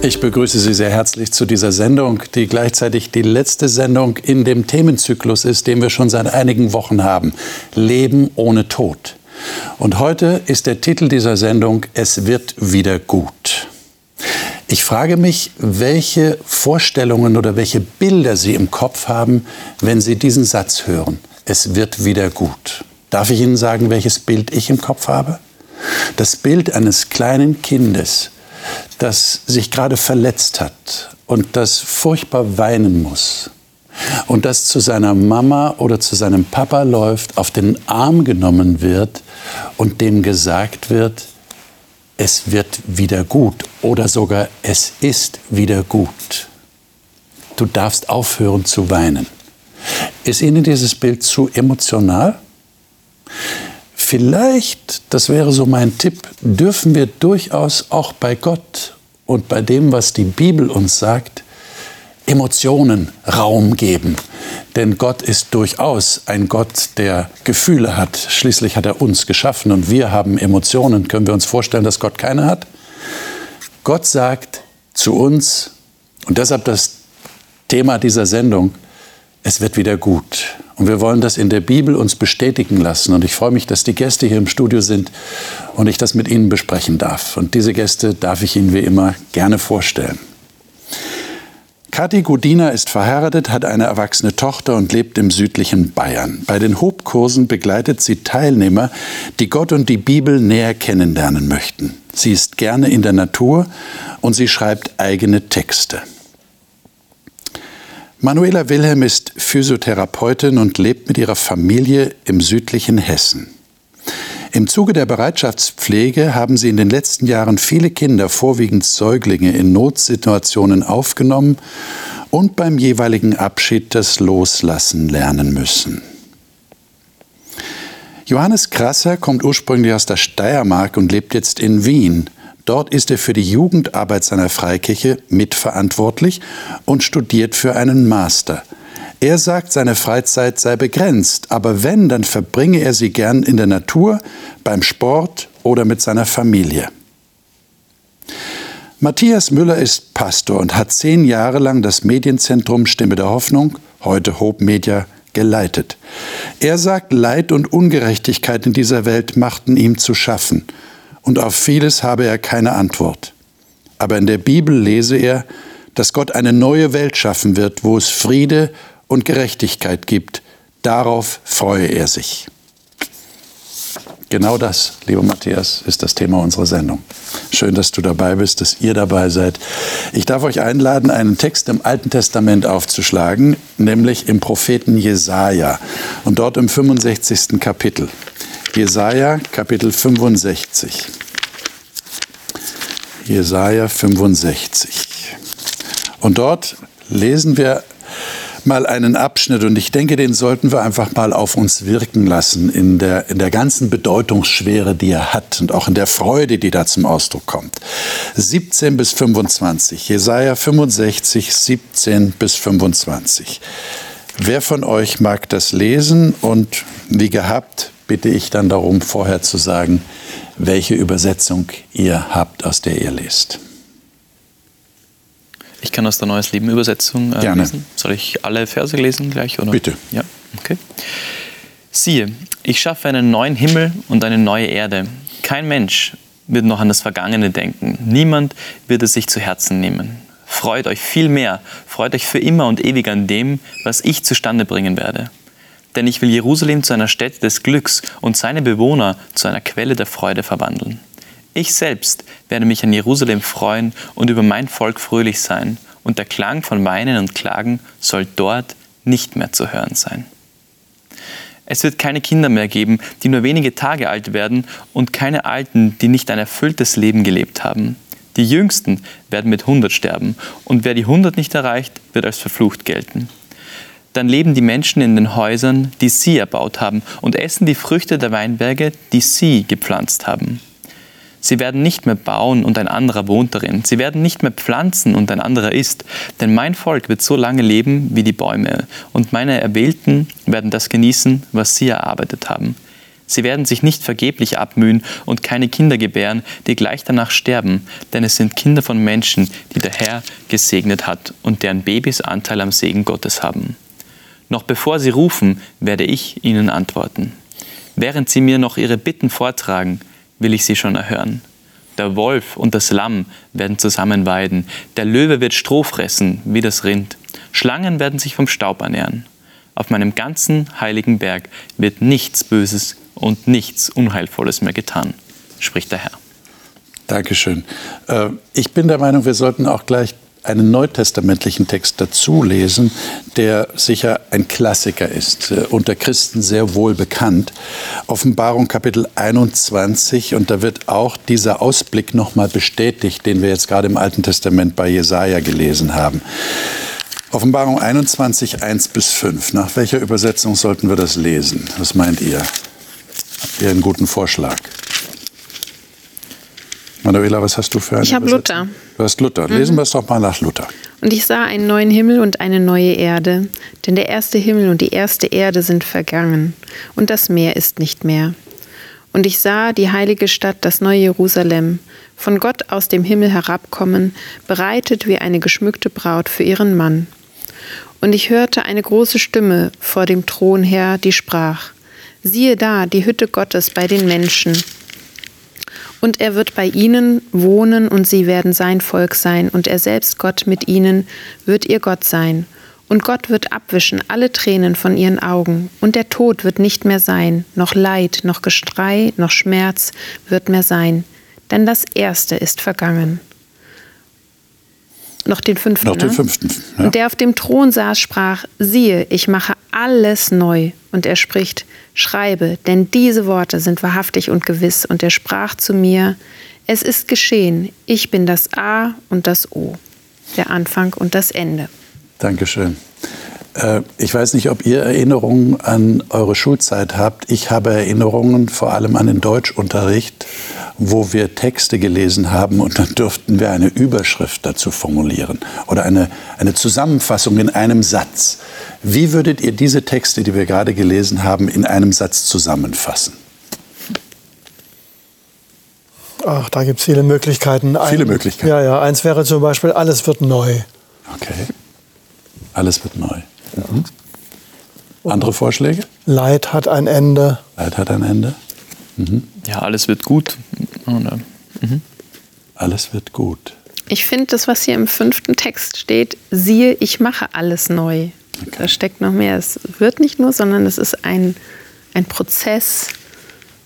Ich begrüße Sie sehr herzlich zu dieser Sendung, die gleichzeitig die letzte Sendung in dem Themenzyklus ist, den wir schon seit einigen Wochen haben. Leben ohne Tod. Und heute ist der Titel dieser Sendung Es wird wieder gut. Ich frage mich, welche Vorstellungen oder welche Bilder Sie im Kopf haben, wenn Sie diesen Satz hören. Es wird wieder gut. Darf ich Ihnen sagen, welches Bild ich im Kopf habe? Das Bild eines kleinen Kindes, das sich gerade verletzt hat und das furchtbar weinen muss und das zu seiner Mama oder zu seinem Papa läuft, auf den Arm genommen wird und dem gesagt wird, es wird wieder gut oder sogar es ist wieder gut. Du darfst aufhören zu weinen. Ist Ihnen dieses Bild zu emotional? Vielleicht, das wäre so mein Tipp, dürfen wir durchaus auch bei Gott und bei dem, was die Bibel uns sagt, Emotionen Raum geben. Denn Gott ist durchaus ein Gott, der Gefühle hat. Schließlich hat er uns geschaffen und wir haben Emotionen. Können wir uns vorstellen, dass Gott keine hat? Gott sagt zu uns, und deshalb das Thema dieser Sendung, es wird wieder gut. Und wir wollen das in der Bibel uns bestätigen lassen. Und ich freue mich, dass die Gäste hier im Studio sind und ich das mit Ihnen besprechen darf. Und diese Gäste darf ich Ihnen wie immer gerne vorstellen. Kathi Gudina ist verheiratet, hat eine erwachsene Tochter und lebt im südlichen Bayern. Bei den Hobkursen begleitet sie Teilnehmer, die Gott und die Bibel näher kennenlernen möchten. Sie ist gerne in der Natur und sie schreibt eigene Texte. Manuela Wilhelm ist Physiotherapeutin und lebt mit ihrer Familie im südlichen Hessen. Im Zuge der Bereitschaftspflege haben sie in den letzten Jahren viele Kinder, vorwiegend Säuglinge, in Notsituationen aufgenommen und beim jeweiligen Abschied das Loslassen lernen müssen. Johannes Krasser kommt ursprünglich aus der Steiermark und lebt jetzt in Wien. Dort ist er für die Jugendarbeit seiner Freikirche mitverantwortlich und studiert für einen Master. Er sagt, seine Freizeit sei begrenzt, aber wenn, dann verbringe er sie gern in der Natur, beim Sport oder mit seiner Familie. Matthias Müller ist Pastor und hat zehn Jahre lang das Medienzentrum Stimme der Hoffnung, heute Hope Media, geleitet. Er sagt, Leid und Ungerechtigkeit in dieser Welt machten ihm zu schaffen und auf vieles habe er keine Antwort. Aber in der Bibel lese er, dass Gott eine neue Welt schaffen wird, wo es Friede und Gerechtigkeit gibt. Darauf freue er sich. Genau das, lieber Matthias, ist das Thema unserer Sendung. Schön, dass du dabei bist, dass ihr dabei seid. Ich darf euch einladen, einen Text im Alten Testament aufzuschlagen, nämlich im Propheten Jesaja und dort im 65. Kapitel. Jesaja Kapitel 65. Jesaja 65. Und dort lesen wir mal einen Abschnitt und ich denke, den sollten wir einfach mal auf uns wirken lassen in der, in der ganzen Bedeutungsschwere, die er hat und auch in der Freude, die da zum Ausdruck kommt. 17 bis 25. Jesaja 65, 17 bis 25. Wer von euch mag das lesen und wie gehabt, bitte ich dann darum, vorher zu sagen, welche Übersetzung ihr habt, aus der ihr lest. Ich kann aus der Neues Leben Übersetzung äh, Gerne. lesen. Soll ich alle Verse lesen gleich? Oder? Bitte. Ja, okay. Siehe, ich schaffe einen neuen Himmel und eine neue Erde. Kein Mensch wird noch an das Vergangene denken. Niemand wird es sich zu Herzen nehmen. Freut euch viel mehr, freut euch für immer und ewig an dem, was ich zustande bringen werde denn ich will Jerusalem zu einer Stätte des Glücks und seine Bewohner zu einer Quelle der Freude verwandeln. Ich selbst werde mich an Jerusalem freuen und über mein Volk fröhlich sein, und der Klang von Weinen und Klagen soll dort nicht mehr zu hören sein. Es wird keine Kinder mehr geben, die nur wenige Tage alt werden, und keine Alten, die nicht ein erfülltes Leben gelebt haben. Die Jüngsten werden mit hundert sterben, und wer die hundert nicht erreicht, wird als verflucht gelten dann leben die Menschen in den Häusern, die sie erbaut haben, und essen die Früchte der Weinberge, die sie gepflanzt haben. Sie werden nicht mehr bauen und ein anderer wohnt darin. Sie werden nicht mehr pflanzen und ein anderer isst. Denn mein Volk wird so lange leben wie die Bäume. Und meine Erwählten werden das genießen, was sie erarbeitet haben. Sie werden sich nicht vergeblich abmühen und keine Kinder gebären, die gleich danach sterben, denn es sind Kinder von Menschen, die der Herr gesegnet hat und deren Babys Anteil am Segen Gottes haben. Noch bevor sie rufen, werde ich ihnen antworten. Während sie mir noch ihre Bitten vortragen, will ich sie schon erhören. Der Wolf und das Lamm werden zusammen weiden, der Löwe wird Stroh fressen wie das Rind, Schlangen werden sich vom Staub ernähren. Auf meinem ganzen heiligen Berg wird nichts Böses und nichts Unheilvolles mehr getan, spricht der Herr. Dankeschön. Äh, ich bin der Meinung, wir sollten auch gleich einen neutestamentlichen Text dazu lesen, der sicher ein Klassiker ist, äh, unter Christen sehr wohl bekannt. Offenbarung Kapitel 21 und da wird auch dieser Ausblick nochmal bestätigt, den wir jetzt gerade im Alten Testament bei Jesaja gelesen haben. Offenbarung 21, 1 bis 5. Nach welcher Übersetzung sollten wir das lesen? Was meint ihr? Habt ihr einen guten Vorschlag? Manuela, was hast du für eine Ich habe Luther. Du hast Luther. Lesen wir es doch mal nach Luther. Und ich sah einen neuen Himmel und eine neue Erde, denn der erste Himmel und die erste Erde sind vergangen, und das Meer ist nicht mehr. Und ich sah die heilige Stadt, das neue Jerusalem, von Gott aus dem Himmel herabkommen, bereitet wie eine geschmückte Braut für ihren Mann. Und ich hörte eine große Stimme vor dem Thron her, die sprach, siehe da, die Hütte Gottes bei den Menschen. Und er wird bei ihnen wohnen und sie werden sein Volk sein und er selbst Gott mit ihnen wird ihr Gott sein. Und Gott wird abwischen alle Tränen von ihren Augen und der Tod wird nicht mehr sein, noch Leid, noch Gestrei, noch Schmerz wird mehr sein, denn das Erste ist vergangen. Noch den fünften. Noch den ne? fünften. Ja. Und der auf dem Thron saß, sprach, siehe, ich mache alles neu. Und er spricht, schreibe, denn diese Worte sind wahrhaftig und gewiss. Und er sprach zu mir, es ist geschehen, ich bin das A und das O, der Anfang und das Ende. Dankeschön. Äh, Ich weiß nicht, ob ihr Erinnerungen an eure Schulzeit habt. Ich habe Erinnerungen vor allem an den Deutschunterricht, wo wir Texte gelesen haben und dann durften wir eine Überschrift dazu formulieren oder eine, eine Zusammenfassung in einem Satz. Wie würdet ihr diese Texte, die wir gerade gelesen haben, in einem Satz zusammenfassen? Ach, da gibt es viele Möglichkeiten. Viele Möglichkeiten. Ja, ja. Eins wäre zum Beispiel, alles wird neu. Okay. Alles wird neu. Mhm. Andere Vorschläge? Leid hat ein Ende. Leid hat ein Ende. Ja, alles wird gut. Mhm. Alles wird gut. Ich finde das, was hier im fünften Text steht, siehe, ich mache alles neu. Da steckt noch mehr. Es wird nicht nur, sondern es ist ein, ein Prozess.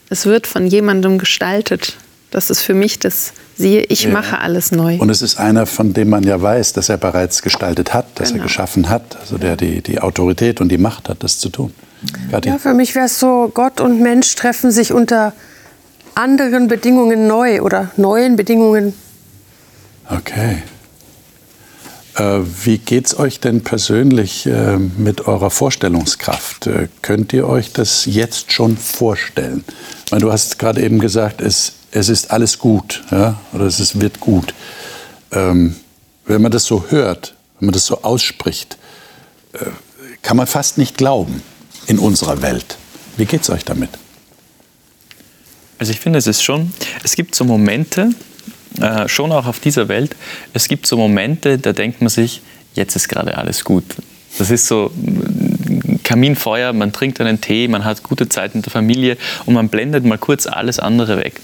Es wird von jemandem gestaltet. Das ist für mich das, siehe, ich Ja. mache alles neu. Und es ist einer, von dem man ja weiß, dass er bereits gestaltet hat, dass er Genau. geschaffen hat, also der die, die Autorität und die Macht hat, das zu tun. Kathi? Ja, für mich wäre es so, Gott und Mensch treffen sich unter anderen Bedingungen neu oder neuen Bedingungen. Okay. Äh, wie geht's euch denn persönlich äh, mit eurer Vorstellungskraft? Äh, könnt ihr euch das jetzt schon vorstellen? Weil du hast gerade eben gesagt, es, es ist alles gut, ja? oder es ist, wird gut. Ähm, wenn man das so hört, wenn man das so ausspricht, äh, kann man fast nicht glauben in unserer Welt. Wie geht's euch damit? Also ich finde, es ist schon, es gibt so Momente, äh, schon auch auf dieser Welt, es gibt so Momente, da denkt man sich, jetzt ist gerade alles gut. Das ist so mm, Kaminfeuer, man trinkt einen Tee, man hat gute Zeit mit der Familie und man blendet mal kurz alles andere weg.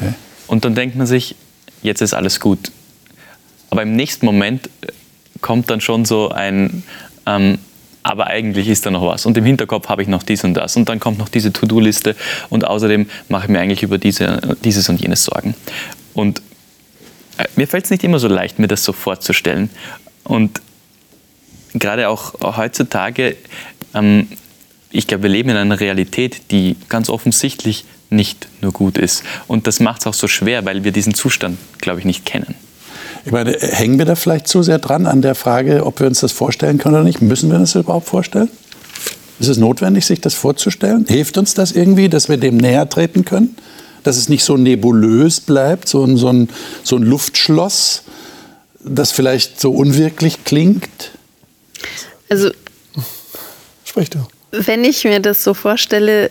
Okay. Und dann denkt man sich, jetzt ist alles gut. Aber im nächsten Moment äh, kommt dann schon so ein, ähm, aber eigentlich ist da noch was. Und im Hinterkopf habe ich noch dies und das. Und dann kommt noch diese To-Do-Liste. Und außerdem mache ich mir eigentlich über diese, dieses und jenes Sorgen. Und äh, mir fällt es nicht immer so leicht, mir das so vorzustellen. Und gerade auch heutzutage, ähm, ich glaube, wir leben in einer Realität, die ganz offensichtlich nicht nur gut ist. Und das macht es auch so schwer, weil wir diesen Zustand, glaube ich, nicht kennen. Ich meine, hängen wir da vielleicht zu sehr dran an der Frage, ob wir uns das vorstellen können oder nicht? Müssen wir uns das überhaupt vorstellen? Ist es notwendig, sich das vorzustellen? Hilft uns das irgendwie, dass wir dem näher treten können? Dass es nicht so nebulös bleibt, so ein, so ein, so ein Luftschloss, das vielleicht so unwirklich klingt? Also Sprich du. wenn ich mir das so vorstelle,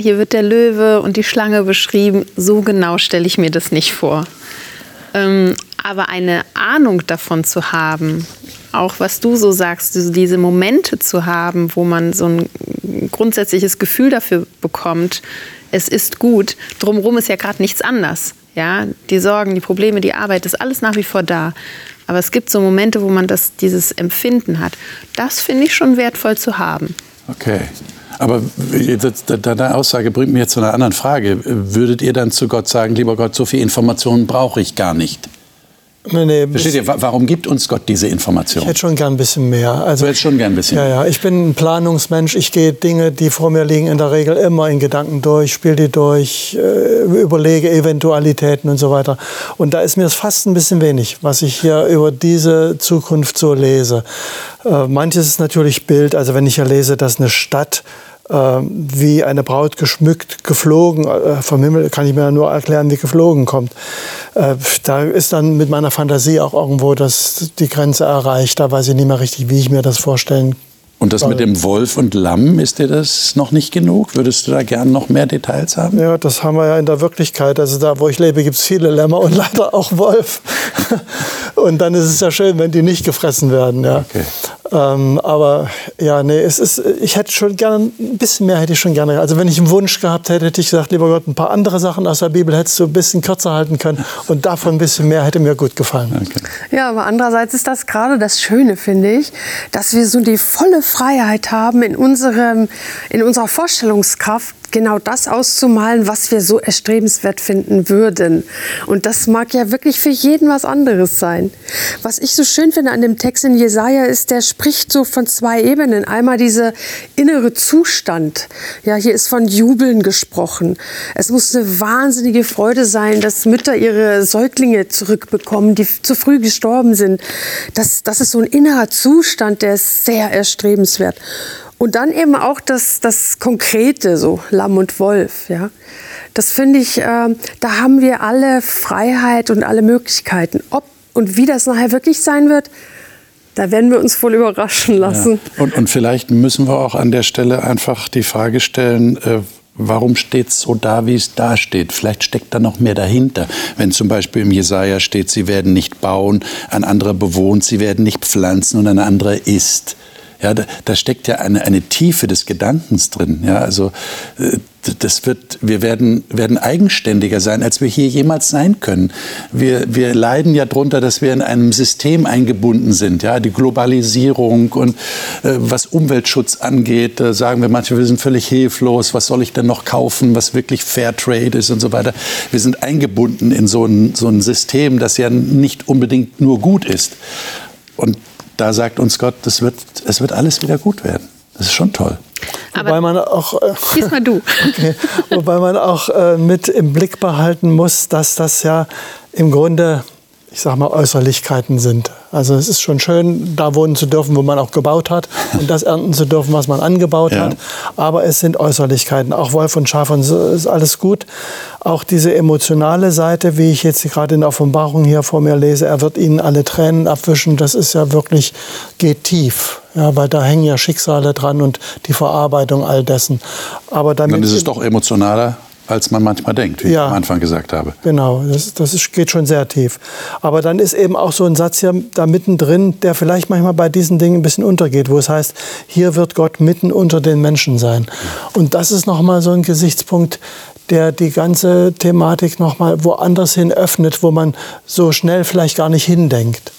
hier wird der Löwe und die Schlange beschrieben. So genau stelle ich mir das nicht vor. Ähm, aber eine Ahnung davon zu haben, auch was du so sagst, diese Momente zu haben, wo man so ein grundsätzliches Gefühl dafür bekommt, es ist gut. Drumherum ist ja gerade nichts anders. Ja, die Sorgen, die Probleme, die Arbeit, ist alles nach wie vor da. Aber es gibt so Momente, wo man das, dieses Empfinden hat. Das finde ich schon wertvoll zu haben. Okay. Aber deine Aussage bringt mich jetzt zu einer anderen Frage. Würdet ihr dann zu Gott sagen, lieber Gott, so viel Informationen brauche ich gar nicht? Nee, nee, Versteht ihr, warum gibt uns Gott diese Information? Ich hätte schon gern ein bisschen mehr. Also, du hättest schon gern ein bisschen ja, Ja, ich bin ein Planungsmensch. Ich gehe Dinge, die vor mir liegen, in der Regel immer in Gedanken durch, spiele die durch, äh, überlege Eventualitäten und so weiter. Und da ist mir fast ein bisschen wenig, was ich hier über diese Zukunft so lese. Äh, manches ist natürlich Bild. Also wenn ich ja lese, dass eine Stadt wie eine Braut geschmückt geflogen. Äh, vom Himmel kann ich mir nur erklären, wie geflogen kommt. Äh, da ist dann mit meiner Fantasie auch irgendwo das, die Grenze erreicht. Da weiß ich nicht mehr richtig, wie ich mir das vorstellen kann. Und das mit dem Wolf und Lamm, ist dir das noch nicht genug? Würdest du da gern noch mehr Details haben? Ja, das haben wir ja in der Wirklichkeit. Also da, wo ich lebe, gibt es viele Lämmer und leider auch Wolf. und dann ist es ja schön, wenn die nicht gefressen werden. Ja. Okay. Ähm, aber ja, nee, es ist, ich hätte schon gerne, ein bisschen mehr hätte ich schon gerne. Also wenn ich einen Wunsch gehabt hätte, hätte ich gesagt, lieber Gott, ein paar andere Sachen aus der Bibel hättest du ein bisschen kürzer halten können und davon ein bisschen mehr hätte mir gut gefallen. Okay. Ja, aber andererseits ist das gerade das Schöne, finde ich, dass wir so die volle Freiheit haben in, unserem, in unserer Vorstellungskraft, genau das auszumalen, was wir so erstrebenswert finden würden. Und das mag ja wirklich für jeden was anderes sein. Was ich so schön finde an dem Text in Jesaja ist, der spricht so von zwei Ebenen. Einmal dieser innere Zustand. Ja, hier ist von Jubeln gesprochen. Es muss eine wahnsinnige Freude sein, dass Mütter ihre Säuglinge zurückbekommen, die zu früh gestorben sind. Das, das ist so ein innerer Zustand, der ist sehr erstrebenswert. Und dann eben auch das, das Konkrete, so Lamm und Wolf. Ja. Das finde ich, äh, da haben wir alle Freiheit und alle Möglichkeiten. Ob und wie das nachher wirklich sein wird, da werden wir uns wohl überraschen lassen. Ja. Und, und vielleicht müssen wir auch an der Stelle einfach die Frage stellen, äh, warum steht es so da, wie es da steht? Vielleicht steckt da noch mehr dahinter. Wenn zum Beispiel im Jesaja steht, sie werden nicht bauen, ein anderer bewohnt, sie werden nicht pflanzen und ein anderer isst. Ja, da, da steckt ja eine, eine Tiefe des Gedankens drin. Ja, also äh, das wird, wir werden, werden eigenständiger sein, als wir hier jemals sein können. Wir, wir leiden ja darunter, dass wir in einem System eingebunden sind. Ja, die Globalisierung und äh, was Umweltschutz angeht, da sagen wir manchmal, wir sind völlig hilflos. Was soll ich denn noch kaufen, was wirklich Fairtrade ist und so weiter. Wir sind eingebunden in so ein, so ein System, das ja nicht unbedingt nur gut ist. Und da sagt uns Gott, das wird, es wird alles wieder gut werden. Das ist schon toll. Aber wobei man auch, äh, diesmal du. Okay, wobei man auch äh, mit im Blick behalten muss, dass das ja im Grunde ich sag mal, Äußerlichkeiten sind. Also es ist schon schön, da wohnen zu dürfen, wo man auch gebaut hat und das ernten zu dürfen, was man angebaut ja. hat. Aber es sind Äußerlichkeiten. Auch Wolf und Schaf und so ist alles gut. Auch diese emotionale Seite, wie ich jetzt gerade in der Offenbarung hier vor mir lese, er wird ihnen alle Tränen abwischen. Das ist ja wirklich, geht tief. Ja, weil da hängen ja Schicksale dran und die Verarbeitung all dessen. Aber damit Dann ist es doch emotionaler als man manchmal denkt, wie ja, ich am Anfang gesagt habe. Genau, das, das ist, geht schon sehr tief. Aber dann ist eben auch so ein Satz hier da mittendrin, der vielleicht manchmal bei diesen Dingen ein bisschen untergeht, wo es heißt, hier wird Gott mitten unter den Menschen sein. Und das ist nochmal so ein Gesichtspunkt, der die ganze Thematik nochmal woanders hin öffnet, wo man so schnell vielleicht gar nicht hindenkt.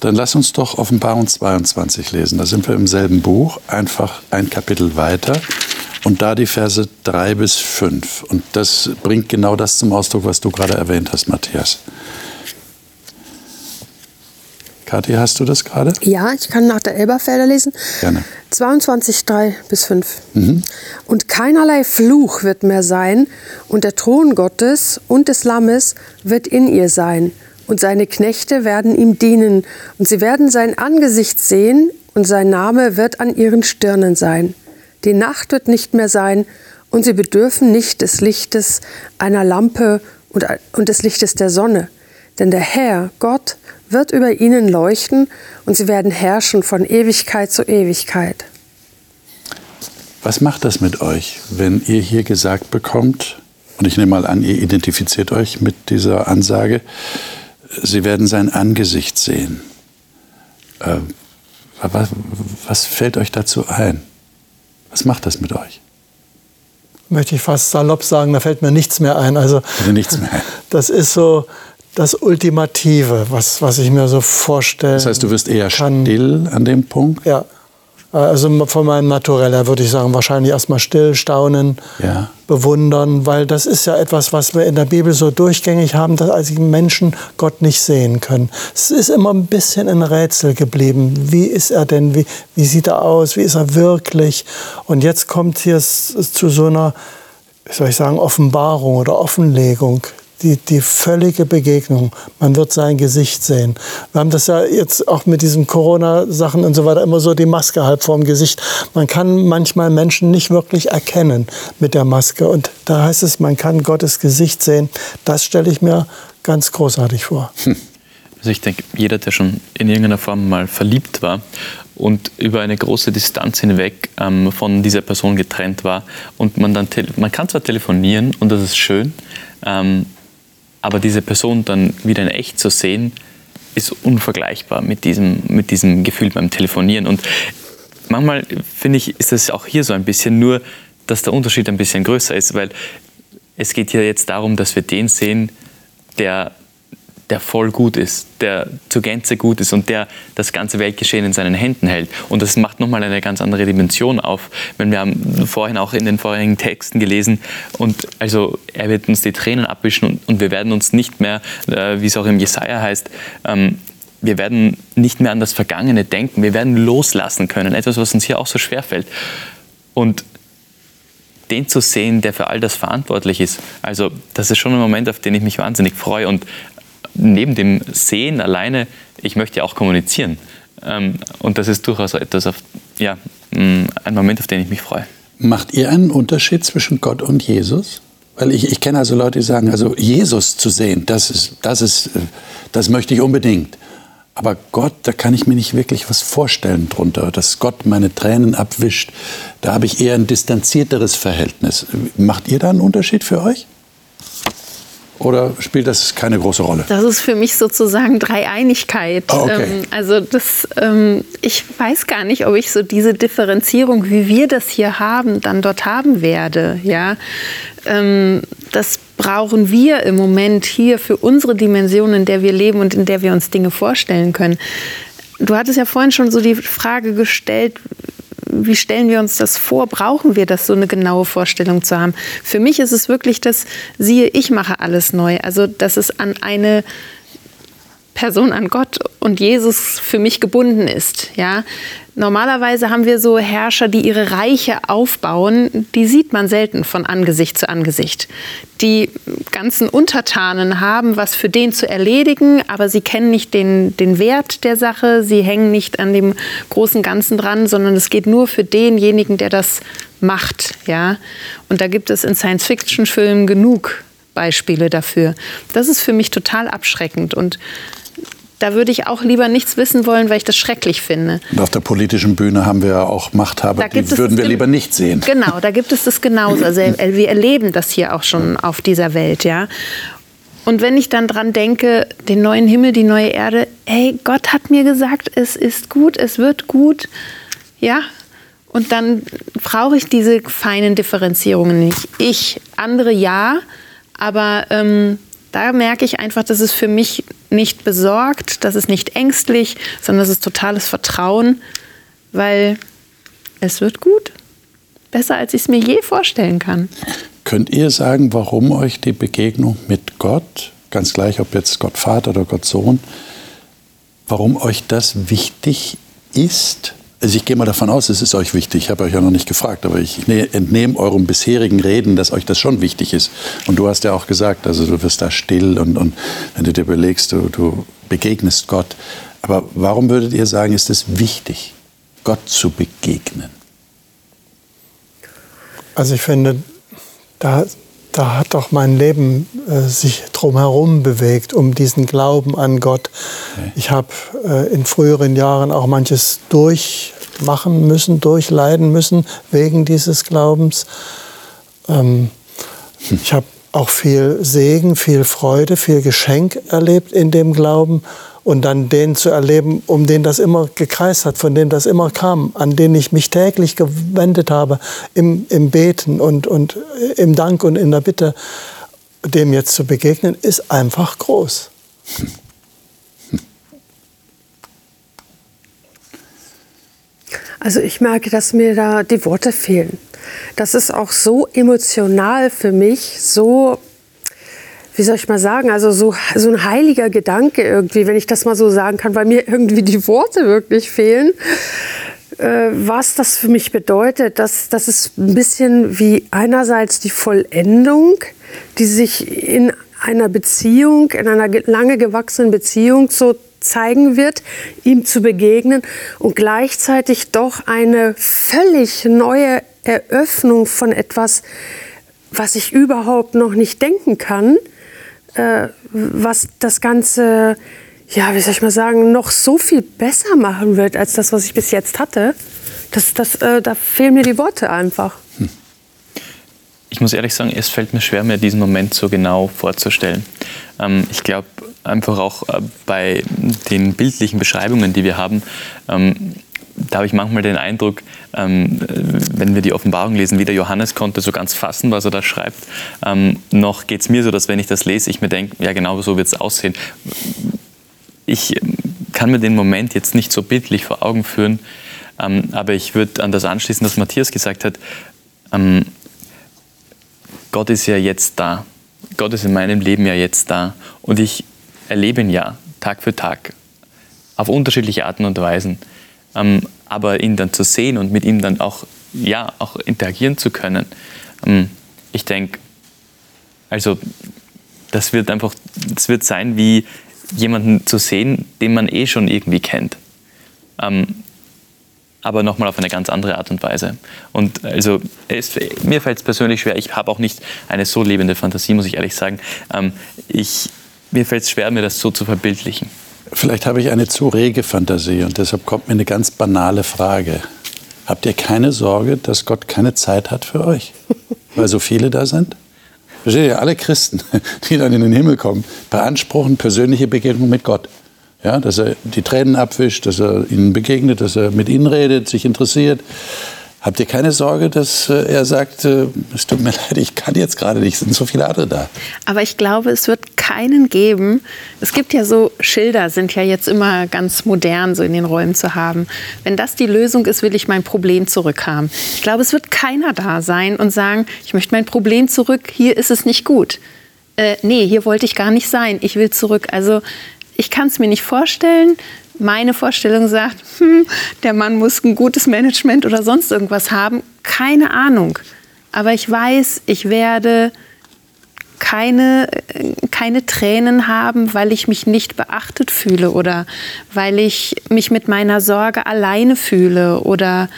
Dann lass uns doch Offenbarung 22 lesen. Da sind wir im selben Buch, einfach ein Kapitel weiter und da die Verse 3 bis 5. Und das bringt genau das zum Ausdruck, was du gerade erwähnt hast, Matthias. Kathi, hast du das gerade? Ja, ich kann nach der Elberfelder lesen. Gerne. 22, 3 bis 5. Mhm. Und keinerlei Fluch wird mehr sein, und der Thron Gottes und des Lammes wird in ihr sein, und seine Knechte werden ihm dienen, und sie werden sein Angesicht sehen, und sein Name wird an ihren Stirnen sein. Die Nacht wird nicht mehr sein und sie bedürfen nicht des Lichtes einer Lampe und, und des Lichtes der Sonne. Denn der Herr, Gott, wird über ihnen leuchten und sie werden herrschen von Ewigkeit zu Ewigkeit. Was macht das mit euch, wenn ihr hier gesagt bekommt, und ich nehme mal an, ihr identifiziert euch mit dieser Ansage, Sie werden sein Angesicht sehen. Äh, was, was fällt euch dazu ein? Was macht das mit euch? Möchte ich fast salopp sagen, da fällt mir nichts mehr ein. Also, also nichts mehr. Das ist so das Ultimative, was, was ich mir so vorstelle. Das heißt, du wirst eher kann. still an dem Punkt? Ja. Also von meinem Naturell her würde ich sagen, wahrscheinlich erstmal still, staunen, ja. bewundern, weil das ist ja etwas, was wir in der Bibel so durchgängig haben, dass als Menschen Gott nicht sehen können. Es ist immer ein bisschen ein Rätsel geblieben. Wie ist er denn? Wie, wie sieht er aus? Wie ist er wirklich? Und jetzt kommt hier zu so einer, wie soll ich sagen, Offenbarung oder Offenlegung die, die völlige Begegnung. Man wird sein Gesicht sehen. Wir haben das ja jetzt auch mit diesen Corona-Sachen und so weiter immer so die Maske halb vorm Gesicht. Man kann manchmal Menschen nicht wirklich erkennen mit der Maske. Und da heißt es, man kann Gottes Gesicht sehen. Das stelle ich mir ganz großartig vor. Hm. Also ich denke, jeder, der schon in irgendeiner Form mal verliebt war und über eine große Distanz hinweg ähm, von dieser Person getrennt war und man dann, man kann zwar telefonieren und das ist schön, ähm, aber diese Person dann wieder in echt zu sehen, ist unvergleichbar mit diesem, mit diesem Gefühl beim Telefonieren. Und manchmal finde ich, ist das auch hier so ein bisschen nur, dass der Unterschied ein bisschen größer ist, weil es geht hier jetzt darum, dass wir den sehen, der der voll gut ist, der zur Gänze gut ist und der das ganze Weltgeschehen in seinen Händen hält. Und das macht nochmal eine ganz andere Dimension auf. Wenn wir haben vorhin auch in den vorherigen Texten gelesen und also er wird uns die Tränen abwischen und, und wir werden uns nicht mehr, äh, wie es auch im Jesaja heißt, ähm, wir werden nicht mehr an das Vergangene denken, wir werden loslassen können. Etwas, was uns hier auch so schwer fällt. Und den zu sehen, der für all das verantwortlich ist. Also das ist schon ein Moment, auf den ich mich wahnsinnig freue. Und neben dem Sehen alleine, ich möchte ja auch kommunizieren. Ähm, und das ist durchaus etwas, auf, ja, mm, ein Moment, auf den ich mich freue. Macht ihr einen Unterschied zwischen Gott und Jesus? Weil ich, ich kenne also Leute, die sagen, also Jesus zu sehen, das, ist, das, ist, das möchte ich unbedingt. Aber Gott, da kann ich mir nicht wirklich was vorstellen drunter, dass Gott meine Tränen abwischt. Da habe ich eher ein distanzierteres Verhältnis. Macht ihr da einen Unterschied für euch? Oder spielt das keine große Rolle? Das ist für mich sozusagen Dreieinigkeit. Oh, okay. Ähm, also das, ähm, ich weiß gar nicht, ob ich so diese Differenzierung, wie wir das hier haben, dann dort haben werde. Ja, ähm, das brauchen wir im Moment hier für unsere Dimension, in der wir leben und in der wir uns Dinge vorstellen können. Du hattest ja vorhin schon so die Frage gestellt, wie stellen wir uns das vor? Brauchen wir das, so eine genaue Vorstellung zu haben? Für mich ist es wirklich das, siehe, ich mache alles neu. Also, dass es an eine Person an Gott und Jesus für mich gebunden ist. Ja? Normalerweise haben wir so Herrscher, die ihre Reiche aufbauen, die sieht man selten von Angesicht zu Angesicht. Die ganzen Untertanen haben was für den zu erledigen, aber sie kennen nicht den, den Wert der Sache, sie hängen nicht an dem großen Ganzen dran, sondern es geht nur für denjenigen, der das macht. Ja? Und da gibt es in Science-Fiction-Filmen genug Beispiele dafür. Das ist für mich total abschreckend und da würde ich auch lieber nichts wissen wollen, weil ich das schrecklich finde. Und auf der politischen Bühne haben wir ja auch Machthaber, die würden wir lieber nicht sehen. Genau, da gibt es das genauso. Also wir erleben das hier auch schon auf dieser Welt, ja. Und wenn ich dann dran denke, den neuen Himmel, die neue Erde, hey, Gott hat mir gesagt, es ist gut, es wird gut, ja. Und dann brauche ich diese feinen Differenzierungen nicht. Ich, andere ja, aber ähm, da merke ich einfach, dass es für mich nicht besorgt, das ist nicht ängstlich, sondern das ist totales Vertrauen, weil es wird gut. Besser, als ich es mir je vorstellen kann. Könnt ihr sagen, warum euch die Begegnung mit Gott, ganz gleich ob jetzt Gott Vater oder Gott Sohn, warum euch das wichtig ist? Also ich gehe mal davon aus, es ist euch wichtig. Ich habe euch ja noch nicht gefragt, aber ich ne-, entnehme eurem bisherigen Reden, dass euch das schon wichtig ist. Und du hast ja auch gesagt, also du wirst da still und, und wenn du dir überlegst, du, du begegnest Gott. Aber warum würdet ihr sagen, ist es wichtig, Gott zu begegnen? Also ich finde, da, da hat doch mein Leben äh, sich drumherum bewegt, um diesen Glauben an Gott. Okay. Ich habe äh, in früheren Jahren auch manches durch durchmachen müssen, durchleiden müssen wegen dieses Glaubens. Ähm, ich habe auch viel Segen, viel Freude, viel Geschenk erlebt in dem Glauben und dann den zu erleben, um den das immer gekreist hat, von dem das immer kam, an den ich mich täglich gewendet habe im, im Beten und, und im Dank und in der Bitte, dem jetzt zu begegnen, ist einfach groß. Also ich merke, dass mir da die Worte fehlen. Das ist auch so emotional für mich, so, wie soll ich mal sagen, also so, so ein heiliger Gedanke irgendwie, wenn ich das mal so sagen kann, weil mir irgendwie die Worte wirklich fehlen. Äh, was das für mich bedeutet, dass das ist ein bisschen wie einerseits die Vollendung, die sich in einer Beziehung, in einer lange gewachsenen Beziehung so zeigen wird, ihm zu begegnen und gleichzeitig doch eine völlig neue Eröffnung von etwas, was ich überhaupt noch nicht denken kann, äh, was das Ganze, ja, wie soll ich mal sagen, noch so viel besser machen wird als das, was ich bis jetzt hatte. Das, das, äh, da fehlen mir die Worte einfach. Hm. Ich muss ehrlich sagen, es fällt mir schwer, mir diesen Moment so genau vorzustellen. Ähm, ich glaube, einfach auch äh, bei den bildlichen Beschreibungen, die wir haben, ähm, da habe ich manchmal den Eindruck, ähm, wenn wir die Offenbarung lesen, weder Johannes konnte so ganz fassen, was er da schreibt, ähm, noch geht es mir so, dass wenn ich das lese, ich mir denke, ja genau so wird es aussehen. Ich ähm, kann mir den Moment jetzt nicht so bildlich vor Augen führen, ähm, aber ich würde an das anschließen, was Matthias gesagt hat. Ähm, Gott ist ja jetzt da. Gott ist in meinem Leben ja jetzt da. Und ich erlebe ihn ja Tag für Tag auf unterschiedliche Arten und Weisen. Ähm, aber ihn dann zu sehen und mit ihm dann auch, ja, auch interagieren zu können, ähm, ich denke, also das wird einfach, das wird sein wie jemanden zu sehen, den man eh schon irgendwie kennt. Ähm, aber nochmal auf eine ganz andere Art und Weise. Und also es, mir fällt es persönlich schwer, ich habe auch nicht eine so lebende Fantasie, muss ich ehrlich sagen. Ähm, ich, mir fällt es schwer, mir das so zu verbildlichen. Vielleicht habe ich eine zu rege Fantasie und deshalb kommt mir eine ganz banale Frage. Habt ihr keine Sorge, dass Gott keine Zeit hat für euch? Weil so viele da sind? Versteht ihr, alle Christen, die dann in den Himmel kommen, beanspruchen persönliche Begegnung mit Gott. Ja, dass er die Tränen abwischt, dass er ihnen begegnet, dass er mit ihnen redet, sich interessiert. Habt ihr keine Sorge, dass äh, er sagt, äh, es tut mir leid, ich kann jetzt gerade nicht, es sind so viele andere da? Aber ich glaube, es wird keinen geben. Es gibt ja so Schilder, sind ja jetzt immer ganz modern, so in den Räumen zu haben. Wenn das die Lösung ist, will ich mein Problem zurückhaben. Ich glaube, es wird keiner da sein und sagen, ich möchte mein Problem zurück, hier ist es nicht gut. Äh, nee, hier wollte ich gar nicht sein, ich will zurück. Also ich kann es mir nicht vorstellen meine Vorstellung sagt, hm, der Mann muss ein gutes Management oder sonst irgendwas haben. Keine Ahnung. Aber ich weiß, ich werde keine, keine Tränen haben, weil ich mich nicht beachtet fühle oder weil ich mich mit meiner Sorge alleine fühle oder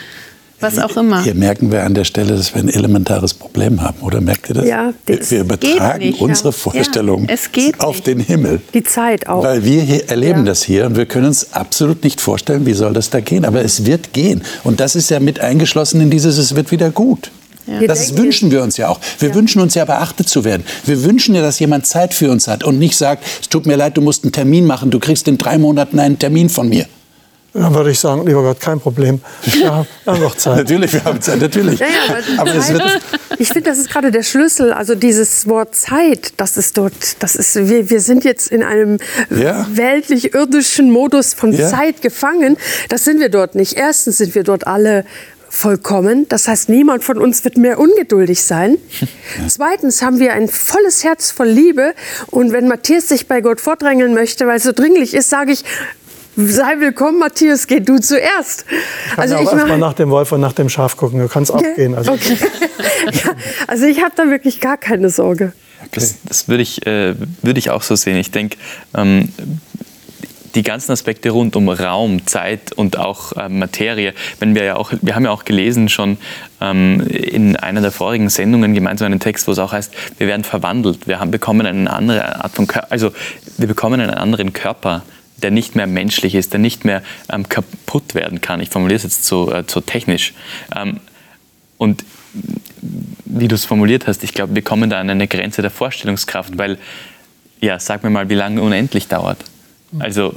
was auch immer. Hier merken wir an der Stelle, dass wir ein elementares Problem haben, oder merkt ihr das? Ja, das wir übertragen nicht, unsere ja. Vorstellung ja, auf den Himmel. Die Zeit auch. Weil wir hier erleben ja. das hier und wir können uns absolut nicht vorstellen, wie soll das da gehen. Aber es wird gehen. Und das ist ja mit eingeschlossen in dieses, es wird wieder gut. Ja. Das wünschen wir uns ja auch. Wir ja. wünschen uns ja beachtet zu werden. Wir wünschen ja, dass jemand Zeit für uns hat und nicht sagt, es tut mir leid, du musst einen Termin machen, du kriegst in drei Monaten einen Termin von mir. Dann würde ich sagen, lieber Gott, kein Problem. Wir haben noch Zeit. natürlich, wir haben Zeit, natürlich. Ja, ja, aber ich finde, das ist gerade der Schlüssel. Also dieses Wort Zeit, das ist dort, das ist, wir, wir sind jetzt in einem ja. weltlich-irdischen Modus von Zeit gefangen. Das sind wir dort nicht. Erstens sind wir dort alle vollkommen. Das heißt, niemand von uns wird mehr ungeduldig sein. Zweitens haben wir ein volles Herz voll Liebe. Und wenn Matthias sich bei Gott vordrängeln möchte, weil es so dringlich ist, sage ich, Sei willkommen, Matthias, geh du zuerst. Ich also ich mal nach dem Wolf und nach dem Schaf gucken. Du kannst auch okay. gehen. Also, okay. ja, also ich habe da wirklich gar keine Sorge. Okay. Das, das würde ich, äh, würd ich auch so sehen. Ich denke, ähm, die ganzen Aspekte rund um Raum, Zeit und auch äh, Materie, wenn wir ja auch, wir haben ja auch gelesen schon ähm, in einer der vorigen Sendungen gemeinsam einen Text, wo es auch heißt, wir werden verwandelt, wir haben, bekommen eine andere Art von Körper, also wir bekommen einen anderen Körper der nicht mehr menschlich ist, der nicht mehr ähm, kaputt werden kann. Ich formuliere es jetzt so, äh, so technisch. Ähm, und wie du es formuliert hast, ich glaube, wir kommen da an eine Grenze der Vorstellungskraft, weil, ja, sag mir mal, wie lange unendlich dauert. Also,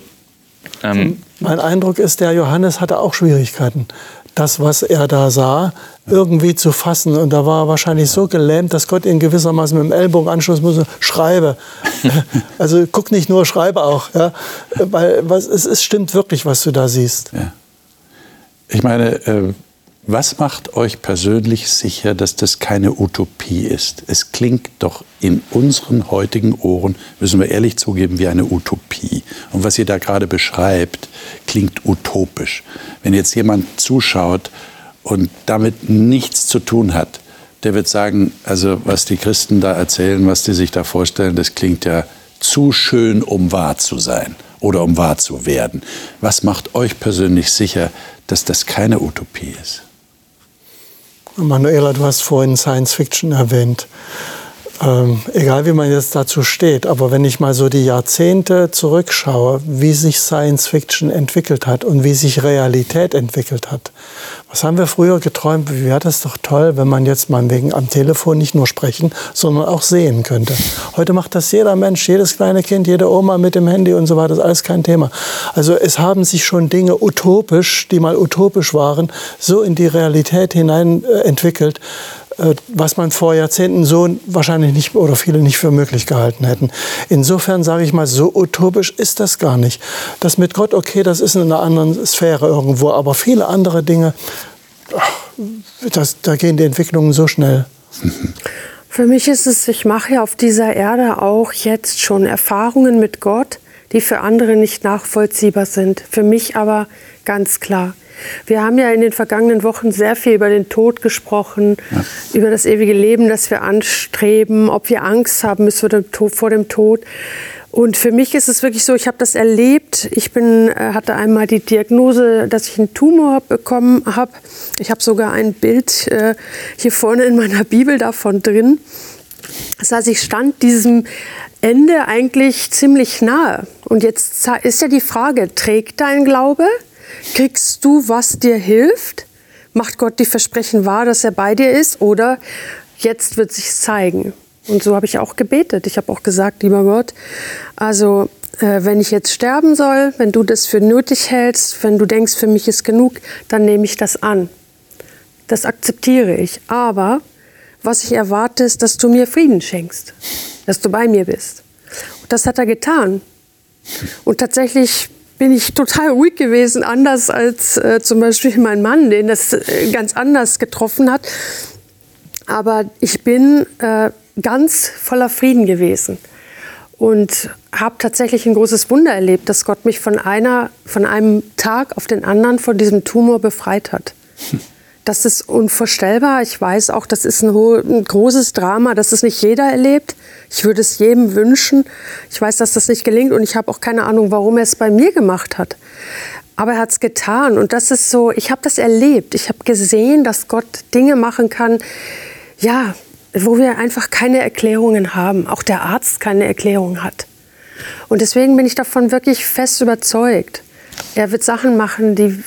ähm, mein Eindruck ist, der Johannes hatte auch Schwierigkeiten das, was er da sah, irgendwie zu fassen. Und da war er wahrscheinlich so gelähmt, dass Gott ihn gewissermaßen mit dem Ellbogen anschloss muss, schreibe. also guck nicht nur, schreibe auch. Ja? Weil was, es, es stimmt wirklich, was du da siehst. Ja. Ich meine, äh, was macht euch persönlich sicher, dass das keine Utopie ist? Es klingt doch in unseren heutigen Ohren, müssen wir ehrlich zugeben, wie eine Utopie. Und was ihr da gerade beschreibt, klingt utopisch. Wenn jetzt jemand zuschaut und damit nichts zu tun hat, der wird sagen, also was die Christen da erzählen, was die sich da vorstellen, das klingt ja zu schön, um wahr zu sein oder um wahr zu werden. Was macht euch persönlich sicher, dass das keine Utopie ist? Manuela, du hast vorhin Science Fiction erwähnt. Ähm, egal wie man jetzt dazu steht, aber wenn ich mal so die Jahrzehnte zurückschaue, wie sich Science Fiction entwickelt hat und wie sich Realität entwickelt hat. Was haben wir früher geträumt? Wie wäre das doch toll, wenn man jetzt mal wegen am Telefon nicht nur sprechen, sondern auch sehen könnte. Heute macht das jeder Mensch, jedes kleine Kind, jede Oma mit dem Handy und so weiter, das ist alles kein Thema. Also es haben sich schon Dinge utopisch, die mal utopisch waren, so in die Realität hinein äh, entwickelt, was man vor Jahrzehnten so wahrscheinlich nicht oder viele nicht für möglich gehalten hätten. Insofern sage ich mal, so utopisch ist das gar nicht. Das mit Gott, okay, das ist in einer anderen Sphäre irgendwo, aber viele andere Dinge, das, da gehen die Entwicklungen so schnell. Für mich ist es, ich mache ja auf dieser Erde auch jetzt schon Erfahrungen mit Gott, die für andere nicht nachvollziehbar sind. Für mich aber ganz klar. Wir haben ja in den vergangenen Wochen sehr viel über den Tod gesprochen, ja. über das ewige Leben, das wir anstreben, ob wir Angst haben müssen vor dem Tod. Und für mich ist es wirklich so, ich habe das erlebt. Ich bin, äh, hatte einmal die Diagnose, dass ich einen Tumor bekommen habe. Ich habe sogar ein Bild äh, hier vorne in meiner Bibel davon drin. Das heißt, ich stand diesem Ende eigentlich ziemlich nahe. Und jetzt ist ja die Frage, trägt dein Glaube? Kriegst du, was dir hilft? Macht Gott die Versprechen wahr, dass er bei dir ist? Oder jetzt wird sich zeigen? Und so habe ich auch gebetet. Ich habe auch gesagt, lieber Gott, also äh, wenn ich jetzt sterben soll, wenn du das für nötig hältst, wenn du denkst, für mich ist genug, dann nehme ich das an. Das akzeptiere ich. Aber was ich erwarte, ist, dass du mir Frieden schenkst, dass du bei mir bist. Und das hat er getan. Und tatsächlich bin ich total ruhig gewesen, anders als äh, zum Beispiel mein Mann, den das äh, ganz anders getroffen hat. Aber ich bin äh, ganz voller Frieden gewesen und habe tatsächlich ein großes Wunder erlebt, dass Gott mich von, einer, von einem Tag auf den anderen von diesem Tumor befreit hat. Hm. Das ist unvorstellbar. Ich weiß auch, das ist ein, ein großes Drama, das es nicht jeder erlebt. Ich würde es jedem wünschen. Ich weiß, dass das nicht gelingt und ich habe auch keine Ahnung, warum er es bei mir gemacht hat. Aber er hat es getan und das ist so, ich habe das erlebt. Ich habe gesehen, dass Gott Dinge machen kann, ja, wo wir einfach keine Erklärungen haben. Auch der Arzt keine Erklärung hat. Und deswegen bin ich davon wirklich fest überzeugt. Er wird Sachen machen, die,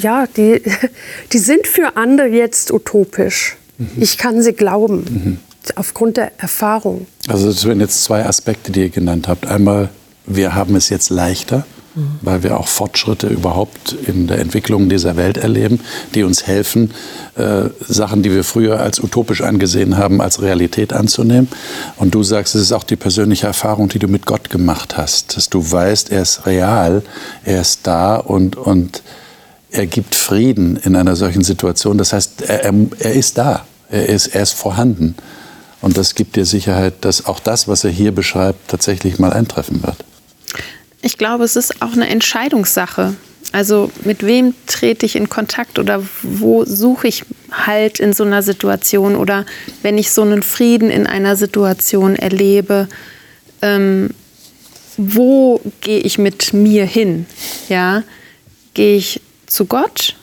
ja, die, die sind für andere jetzt utopisch. Mhm. Ich kann sie glauben, mhm. aufgrund der Erfahrung. Also es werden jetzt zwei Aspekte, die ihr genannt habt. Einmal, wir haben es jetzt leichter weil wir auch Fortschritte überhaupt in der Entwicklung dieser Welt erleben, die uns helfen, äh, Sachen, die wir früher als utopisch angesehen haben, als Realität anzunehmen. Und du sagst, es ist auch die persönliche Erfahrung, die du mit Gott gemacht hast, dass du weißt, er ist real, er ist da und, und er gibt Frieden in einer solchen Situation. Das heißt, er, er, er ist da, er ist, er ist vorhanden. Und das gibt dir Sicherheit, dass auch das, was er hier beschreibt, tatsächlich mal eintreffen wird. Ich glaube, es ist auch eine Entscheidungssache. Also mit wem trete ich in Kontakt oder wo suche ich Halt in so einer Situation oder wenn ich so einen Frieden in einer Situation erlebe, ähm, wo gehe ich mit mir hin? Ja, gehe ich zu Gott?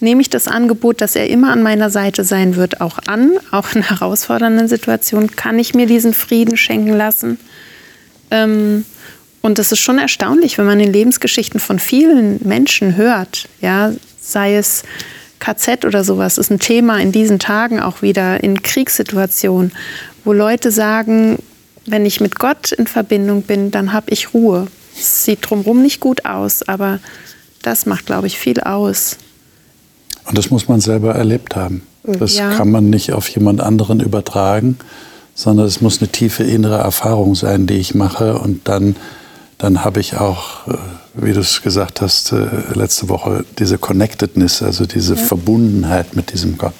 Nehme ich das Angebot, dass er immer an meiner Seite sein wird, auch an, auch in herausfordernden Situationen? Kann ich mir diesen Frieden schenken lassen? Ähm, Und es ist schon erstaunlich, wenn man in Lebensgeschichten von vielen Menschen hört, ja, sei es KZ oder sowas, ist ein Thema in diesen Tagen auch wieder in Kriegssituationen, wo Leute sagen, wenn ich mit Gott in Verbindung bin, dann habe ich Ruhe. Es sieht drumherum nicht gut aus, aber das macht, glaube ich, viel aus. Und das muss man selber erlebt haben. Das Ja. kann man nicht auf jemand anderen übertragen, sondern es muss eine tiefe innere Erfahrung sein, die ich mache. Und dann, dann habe ich auch, äh, wie du es gesagt hast, äh, letzte Woche, diese Connectedness, also diese Verbundenheit mit diesem Gott.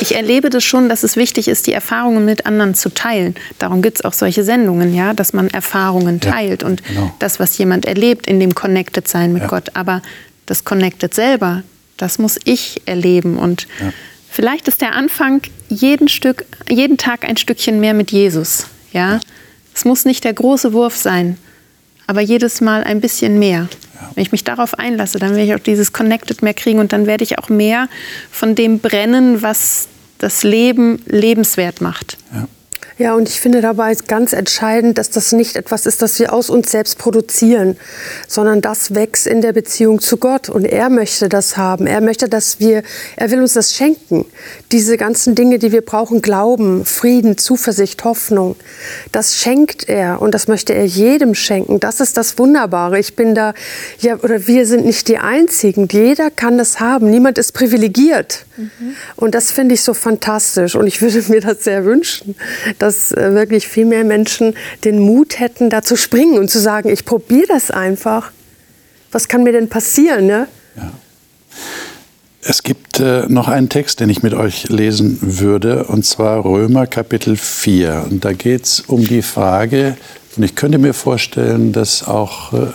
Ich erlebe das schon, dass es wichtig ist, die Erfahrungen mit anderen zu teilen. Darum gibt es auch solche Sendungen, ja, dass man Erfahrungen Ja, teilt und genau. das, was jemand erlebt, in dem Connected sein mit Ja. Gott. Aber das Connected selber, das muss ich erleben. Und Ja. vielleicht ist der Anfang jeden, Stück, jeden Tag ein Stückchen mehr mit Jesus. Ja? Es muss nicht der große Wurf sein, aber jedes Mal ein bisschen mehr. Wenn ich mich darauf einlasse, dann werde ich auch dieses Connected mehr kriegen und dann werde ich auch mehr von dem brennen, was das Leben lebenswert macht. Ja. Ja, und ich finde dabei ist ganz entscheidend, dass das nicht etwas ist, das wir aus uns selbst produzieren, sondern das wächst in der Beziehung zu Gott. Und er möchte das haben. Er möchte, dass wir, er will uns das schenken. Diese ganzen Dinge, die wir brauchen, Glauben, Frieden, Zuversicht, Hoffnung, das schenkt er und das möchte er jedem schenken. Das ist das Wunderbare. Ich bin da, ja, oder wir sind nicht die Einzigen. Jeder kann das haben. Niemand ist privilegiert. Und das finde ich so fantastisch. Und ich würde mir das sehr wünschen, dass äh, wirklich viel mehr Menschen den Mut hätten, da zu springen und zu sagen, ich probiere das einfach. Was kann mir denn passieren? Ne? Es gibt äh, noch einen Text, den ich mit euch lesen würde, und zwar Römer Kapitel 4. Und da geht es um die Frage, und ich könnte mir vorstellen, dass auch äh,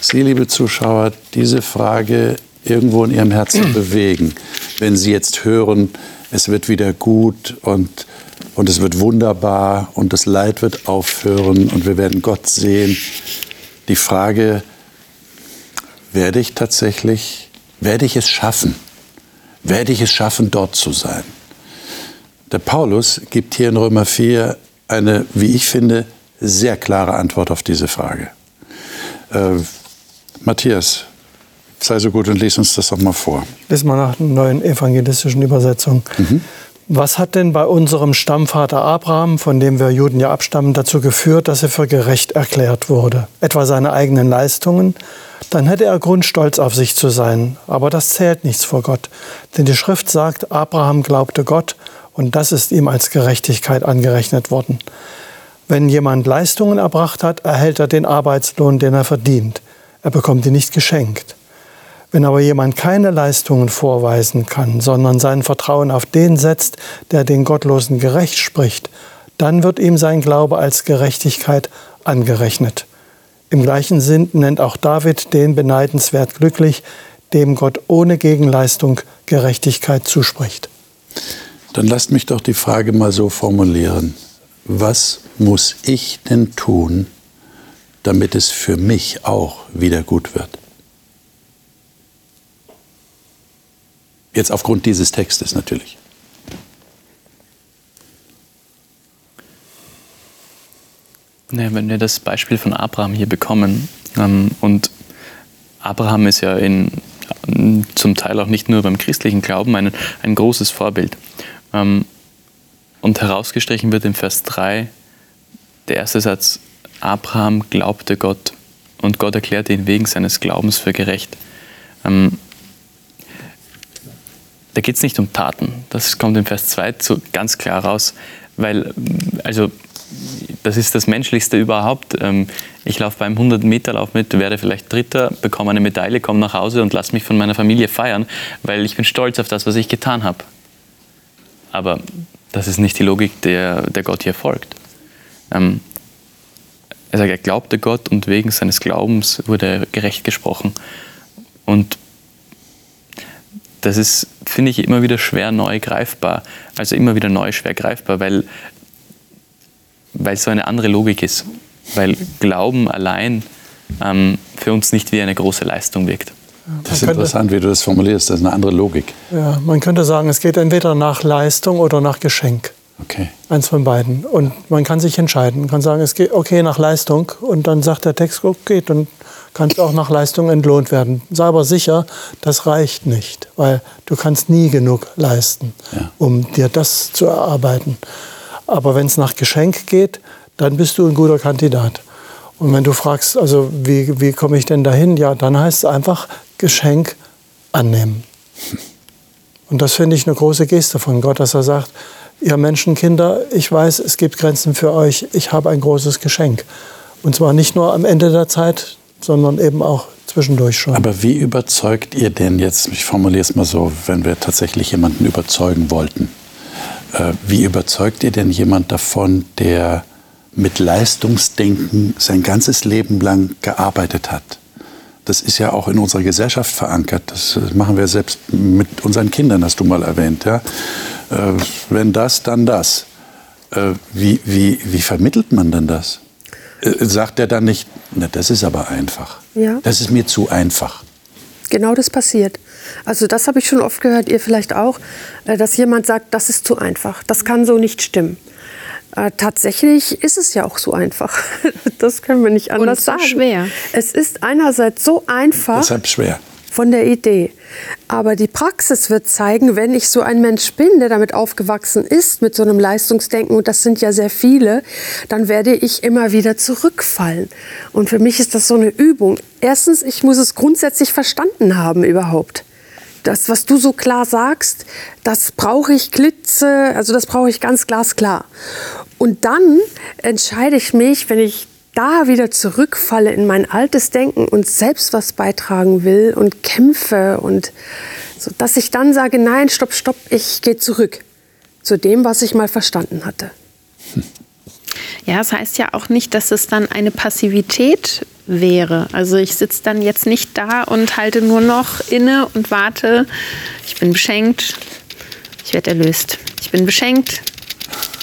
Sie, liebe Zuschauer, diese Frage irgendwo in Ihrem Herzen bewegen, wenn Sie jetzt hören, es wird wieder gut und, und es wird wunderbar und das Leid wird aufhören und wir werden Gott sehen. Die Frage, werde ich tatsächlich, werde ich es schaffen? Werde ich es schaffen, dort zu sein? Der Paulus gibt hier in Römer 4 eine, wie ich finde, sehr klare Antwort auf diese Frage. Äh, Matthias, sei so gut und lies uns das doch mal vor. Lesen wir nach einer neuen evangelistischen Übersetzung. Was hat denn bei unserem Stammvater Abraham, von dem wir Juden ja abstammen, dazu geführt, dass er für gerecht erklärt wurde? Etwa seine eigenen Leistungen? Dann hätte er Grund, stolz auf sich zu sein. Aber das zählt nichts vor Gott. Denn die Schrift sagt, Abraham glaubte Gott und das ist ihm als Gerechtigkeit angerechnet worden. Wenn jemand Leistungen erbracht hat, erhält er den Arbeitslohn, den er verdient. Er bekommt ihn nicht geschenkt. Wenn aber jemand keine Leistungen vorweisen kann, sondern sein Vertrauen auf den setzt, der den Gottlosen gerecht spricht, dann wird ihm sein Glaube als Gerechtigkeit angerechnet. Im gleichen Sinn nennt auch David den beneidenswert glücklich, dem Gott ohne Gegenleistung Gerechtigkeit zuspricht. Dann lasst mich doch die Frage mal so formulieren. Was muss ich denn tun, damit es für mich auch wieder gut wird? Jetzt aufgrund dieses Textes natürlich. Ja, wenn wir das Beispiel von Abraham hier bekommen, ähm, und Abraham ist ja in, zum Teil auch nicht nur beim christlichen Glauben ein, ein großes Vorbild. Ähm, und herausgestrichen wird im Vers 3 der erste Satz, Abraham glaubte Gott und Gott erklärte ihn wegen seines Glaubens für gerecht. Ähm, da geht es nicht um Taten. Das kommt im Vers 2 zu, ganz klar raus, weil, also, das ist das Menschlichste überhaupt. Ähm, Ich laufe beim 100-Meter-Lauf mit, werde vielleicht Dritter, bekomme eine Medaille, komme nach Hause und lasse mich von meiner Familie feiern, weil ich bin stolz auf das, was ich getan habe. Aber das ist nicht die Logik, der, der Gott hier folgt. Ähm, er sagt, er glaubte Gott und wegen seines Glaubens wurde er gerecht gesprochen. Und das ist, finde ich, immer wieder schwer neu greifbar. Also immer wieder neu schwer greifbar, weil, weil es so eine andere Logik ist. Weil Glauben allein ähm, für uns nicht wie eine große Leistung wirkt. Das ist interessant, wie du das formulierst. Das ist eine andere Logik. Ja, man könnte sagen, es geht entweder nach Leistung oder nach Geschenk. Okay. Eins von beiden. Und man kann sich entscheiden. Man kann sagen, es geht okay nach Leistung. Und dann sagt der Text, okay, dann kannst auch nach Leistung entlohnt werden. Sei aber sicher, das reicht nicht, weil du kannst nie genug leisten, Ja. um dir das zu erarbeiten. Aber wenn es nach Geschenk geht, dann bist du ein guter Kandidat. Und wenn du fragst, also wie, wie komme ich denn dahin? Ja, dann heißt es einfach Geschenk annehmen. Und das finde ich eine große Geste von Gott, dass er sagt, ihr Menschenkinder, ich weiß, es gibt Grenzen für euch, ich habe ein großes Geschenk. Und zwar nicht nur am Ende der Zeit, sondern eben auch zwischendurch schon. Aber wie überzeugt ihr denn jetzt, ich formuliere es mal so, wenn wir tatsächlich jemanden überzeugen wollten, äh, wie überzeugt ihr denn jemand davon, der mit Leistungsdenken sein ganzes Leben lang gearbeitet hat? Das ist ja auch in unserer Gesellschaft verankert. Das äh, machen wir selbst mit unseren Kindern, hast du mal erwähnt. Ja? Äh, wenn das, dann das. Äh, wie, wie, wie vermittelt man denn das? Äh, sagt er dann nicht, na, das ist aber einfach. Ja. Das ist mir zu einfach. Genau das passiert. Also das habe ich schon oft gehört, ihr vielleicht auch, äh, dass jemand sagt, das ist zu einfach, das kann so nicht stimmen. Äh, tatsächlich ist es ja auch so einfach. Das können wir nicht anders so sagen. schwer. Es ist einerseits so einfach Deshalb schwer. Von der Idee. Aber die Praxis wird zeigen, wenn ich so ein Mensch bin, der damit aufgewachsen ist, mit so einem Leistungsdenken, und das sind ja sehr viele, dann werde ich immer wieder zurückfallen. Und für mich ist das so eine Übung. Erstens, ich muss es grundsätzlich verstanden haben überhaupt. Das, was du so klar sagst, das brauche ich glitze, also das brauche ich ganz glasklar. Und dann entscheide ich mich, wenn ich da wieder zurückfalle in mein altes Denken und selbst was beitragen will und kämpfe und so, dass ich dann sage, nein, stopp, stopp, ich gehe zurück zu dem, was ich mal verstanden hatte. Ja, es heißt ja auch nicht, dass es dann eine Passivität wäre. Also ich sitze dann jetzt nicht da und halte nur noch inne und warte. Ich bin beschenkt, ich werde erlöst. Ich bin beschenkt,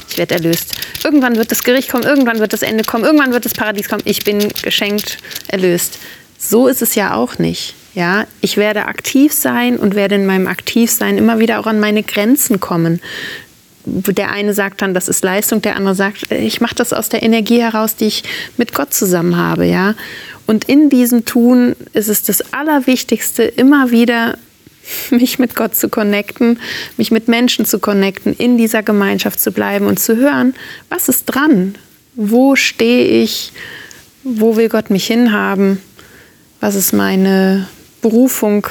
ich werde erlöst. Irgendwann wird das Gericht kommen, irgendwann wird das Ende kommen, irgendwann wird das Paradies kommen. Ich bin geschenkt, erlöst. So ist es ja auch nicht. Ja, ich werde aktiv sein und werde in meinem Aktivsein immer wieder auch an meine Grenzen kommen der eine sagt dann, das ist Leistung, der andere sagt, ich mache das aus der Energie heraus, die ich mit Gott zusammen habe, ja. Und in diesem Tun ist es das Allerwichtigste, immer wieder mich mit Gott zu connecten, mich mit Menschen zu connecten, in dieser Gemeinschaft zu bleiben und zu hören, was ist dran? Wo stehe ich? Wo will Gott mich hinhaben? Was ist meine Berufung?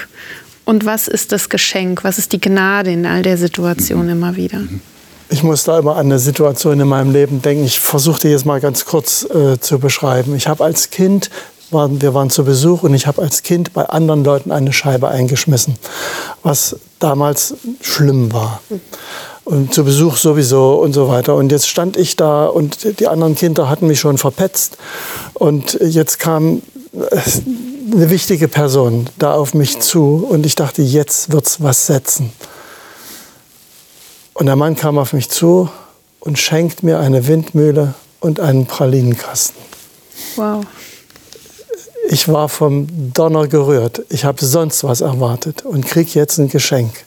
Und was ist das Geschenk? Was ist die Gnade in all der Situation immer wieder? Ich muss da immer an eine Situation in meinem Leben denken. Ich versuche die jetzt mal ganz kurz äh, zu beschreiben. Ich habe als Kind, waren, wir waren zu Besuch und ich habe als Kind bei anderen Leuten eine Scheibe eingeschmissen, was damals schlimm war. Und zu Besuch sowieso und so weiter. Und jetzt stand ich da und die anderen Kinder hatten mich schon verpetzt. Und jetzt kam äh, eine wichtige Person da auf mich zu und ich dachte, jetzt wird's was setzen. Und der Mann kam auf mich zu und schenkt mir eine Windmühle und einen Pralinenkasten. Wow. Ich war vom Donner gerührt. Ich habe sonst was erwartet und krieg jetzt ein Geschenk.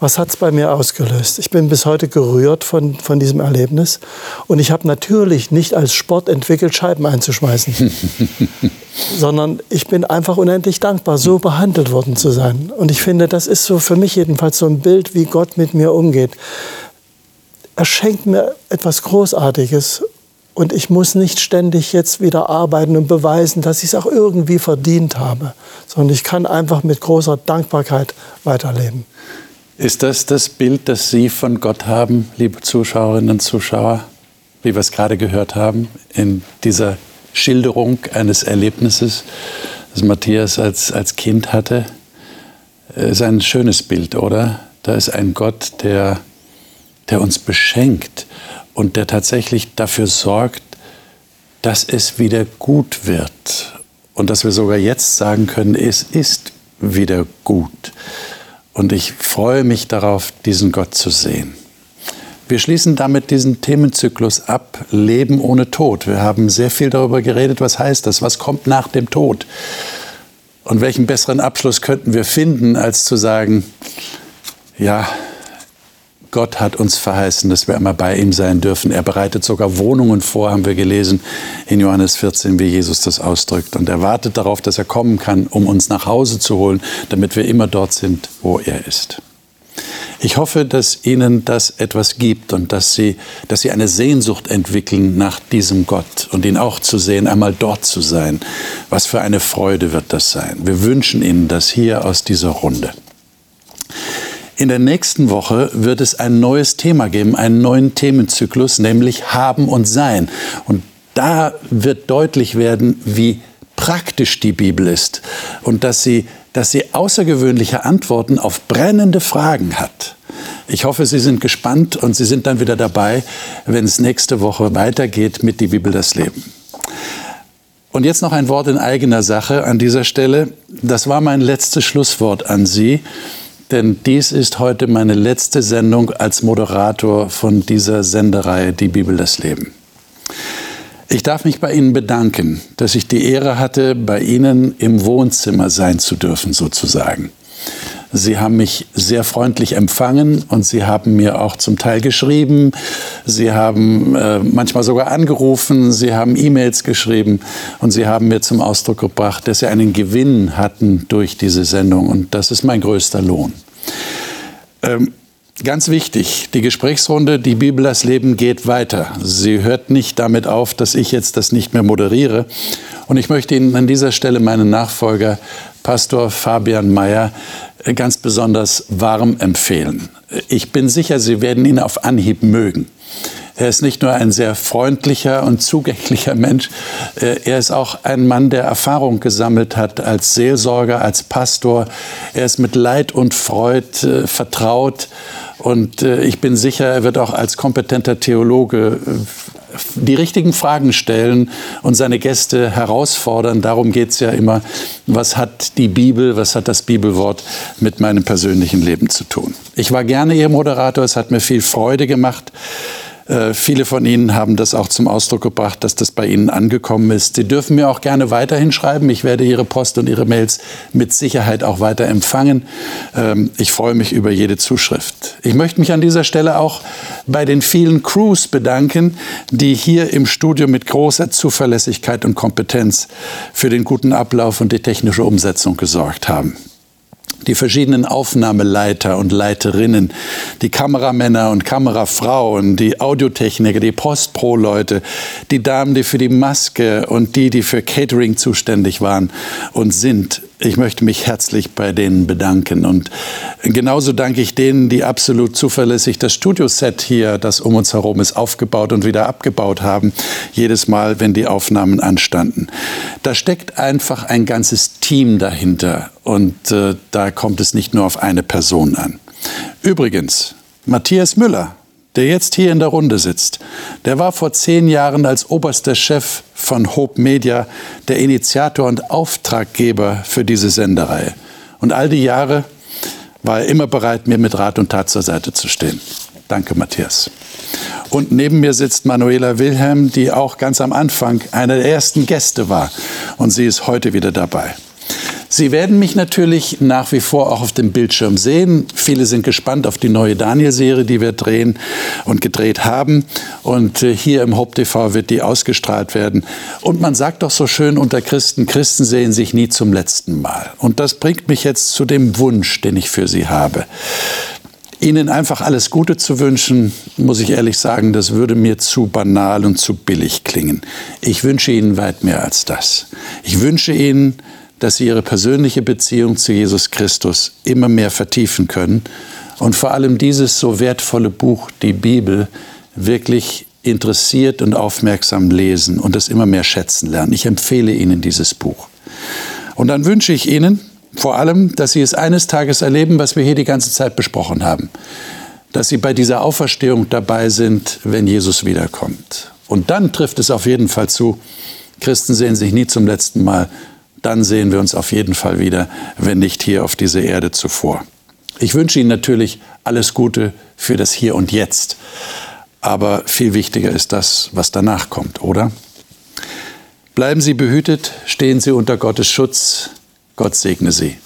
Was hat es bei mir ausgelöst? Ich bin bis heute gerührt von, von diesem Erlebnis. Und ich habe natürlich nicht als Sport entwickelt, Scheiben einzuschmeißen, sondern ich bin einfach unendlich dankbar, so behandelt worden zu sein. Und ich finde, das ist so für mich jedenfalls so ein Bild, wie Gott mit mir umgeht. Er schenkt mir etwas Großartiges und ich muss nicht ständig jetzt wieder arbeiten und beweisen, dass ich es auch irgendwie verdient habe, sondern ich kann einfach mit großer Dankbarkeit weiterleben. Ist das das Bild, das Sie von Gott haben, liebe Zuschauerinnen und Zuschauer, wie wir es gerade gehört haben, in dieser Schilderung eines Erlebnisses, das Matthias als, als Kind hatte? Ist ein schönes Bild, oder? Da ist ein Gott, der, der uns beschenkt und der tatsächlich dafür sorgt, dass es wieder gut wird. Und dass wir sogar jetzt sagen können, es ist wieder gut. Und ich freue mich darauf, diesen Gott zu sehen. Wir schließen damit diesen Themenzyklus ab, Leben ohne Tod. Wir haben sehr viel darüber geredet, was heißt das, was kommt nach dem Tod. Und welchen besseren Abschluss könnten wir finden, als zu sagen, ja, Gott hat uns verheißen, dass wir immer bei ihm sein dürfen. Er bereitet sogar Wohnungen vor, haben wir gelesen in Johannes 14, wie Jesus das ausdrückt. Und er wartet darauf, dass er kommen kann, um uns nach Hause zu holen, damit wir immer dort sind, wo er ist. Ich hoffe, dass Ihnen das etwas gibt und dass Sie, dass Sie eine Sehnsucht entwickeln nach diesem Gott und ihn auch zu sehen, einmal dort zu sein. Was für eine Freude wird das sein. Wir wünschen Ihnen das hier aus dieser Runde. In der nächsten Woche wird es ein neues Thema geben, einen neuen Themenzyklus, nämlich Haben und Sein. Und da wird deutlich werden, wie praktisch die Bibel ist und dass sie, dass sie außergewöhnliche Antworten auf brennende Fragen hat. Ich hoffe, Sie sind gespannt und Sie sind dann wieder dabei, wenn es nächste Woche weitergeht mit Die Bibel das Leben. Und jetzt noch ein Wort in eigener Sache an dieser Stelle. Das war mein letztes Schlusswort an Sie denn dies ist heute meine letzte Sendung als Moderator von dieser Sendereihe Die Bibel das Leben. Ich darf mich bei Ihnen bedanken, dass ich die Ehre hatte, bei Ihnen im Wohnzimmer sein zu dürfen, sozusagen. Sie haben mich sehr freundlich empfangen und Sie haben mir auch zum Teil geschrieben. Sie haben äh, manchmal sogar angerufen. Sie haben E-Mails geschrieben und Sie haben mir zum Ausdruck gebracht, dass Sie einen Gewinn hatten durch diese Sendung. Und das ist mein größter Lohn. Ähm, Ganz wichtig, die Gesprächsrunde Die Bibel das Leben geht weiter. Sie hört nicht damit auf, dass ich jetzt das nicht mehr moderiere. Und ich möchte Ihnen an dieser Stelle meinen Nachfolger, Pastor Fabian Mayer, ganz besonders warm empfehlen. Ich bin sicher, Sie werden ihn auf Anhieb mögen. Er ist nicht nur ein sehr freundlicher und zugänglicher Mensch, äh, er ist auch ein Mann, der Erfahrung gesammelt hat als Seelsorger, als Pastor. Er ist mit Leid und Freud äh, vertraut und äh, ich bin sicher, er wird auch als kompetenter Theologe die richtigen Fragen stellen und seine Gäste herausfordern. Darum geht es ja immer, was hat die Bibel, was hat das Bibelwort mit meinem persönlichen Leben zu tun. Ich war gerne Ihr Moderator, es hat mir viel Freude gemacht. Äh, viele von Ihnen haben das auch zum Ausdruck gebracht, dass das bei Ihnen angekommen ist. Sie dürfen mir auch gerne weiterhin schreiben. Ich werde Ihre Post und Ihre Mails mit Sicherheit auch weiter empfangen. Ähm, ich freue mich über jede Zuschrift. Ich möchte mich an dieser Stelle auch bei den vielen Crews bedanken, die hier im Studio mit großer Zuverlässigkeit und Kompetenz für den guten Ablauf und die technische Umsetzung gesorgt haben die verschiedenen Aufnahmeleiter und Leiterinnen, die Kameramänner und Kamerafrauen, die Audiotechniker, die Postpro-Leute, die Damen, die für die Maske und die, die für Catering zuständig waren und sind. Ich möchte mich herzlich bei denen bedanken. Und genauso danke ich denen, die absolut zuverlässig das Studioset hier, das um uns herum ist, aufgebaut und wieder abgebaut haben. Jedes Mal, wenn die Aufnahmen anstanden. Da steckt einfach ein ganzes Team dahinter. Und äh, da kommt es nicht nur auf eine Person an. Übrigens, Matthias Müller, der jetzt hier in der Runde sitzt, der war vor zehn Jahren als oberster Chef von Hope Media der Initiator und Auftraggeber für diese Sendereihe. Und all die Jahre war er immer bereit, mir mit Rat und Tat zur Seite zu stehen. Danke, Matthias. Und neben mir sitzt Manuela Wilhelm, die auch ganz am Anfang einer der ersten Gäste war. Und sie ist heute wieder dabei. Sie werden mich natürlich nach wie vor auch auf dem Bildschirm sehen. Viele sind gespannt auf die neue Daniel-Serie, die wir drehen und gedreht haben. Und äh, hier im Haupt TV wird die ausgestrahlt werden. Und man sagt doch so schön unter Christen, Christen sehen sich nie zum letzten Mal. Und das bringt mich jetzt zu dem Wunsch, den ich für Sie habe. Ihnen einfach alles Gute zu wünschen, muss ich ehrlich sagen, das würde mir zu banal und zu billig klingen. Ich wünsche Ihnen weit mehr als das. Ich wünsche Ihnen, dass sie ihre persönliche Beziehung zu Jesus Christus immer mehr vertiefen können und vor allem dieses so wertvolle Buch, die Bibel, wirklich interessiert und aufmerksam lesen und es immer mehr schätzen lernen. Ich empfehle Ihnen dieses Buch. Und dann wünsche ich Ihnen vor allem, dass Sie es eines Tages erleben, was wir hier die ganze Zeit besprochen haben. Dass Sie bei dieser Auferstehung dabei sind, wenn Jesus wiederkommt. Und dann trifft es auf jeden Fall zu, Christen sehen sich nie zum letzten Mal, dann sehen wir uns auf jeden Fall wieder, wenn nicht hier auf dieser Erde zuvor. Ich wünsche Ihnen natürlich alles Gute für das Hier und Jetzt. Aber viel wichtiger ist das, was danach kommt, oder? Bleiben Sie behütet, stehen Sie unter Gottes Schutz. Gott segne Sie.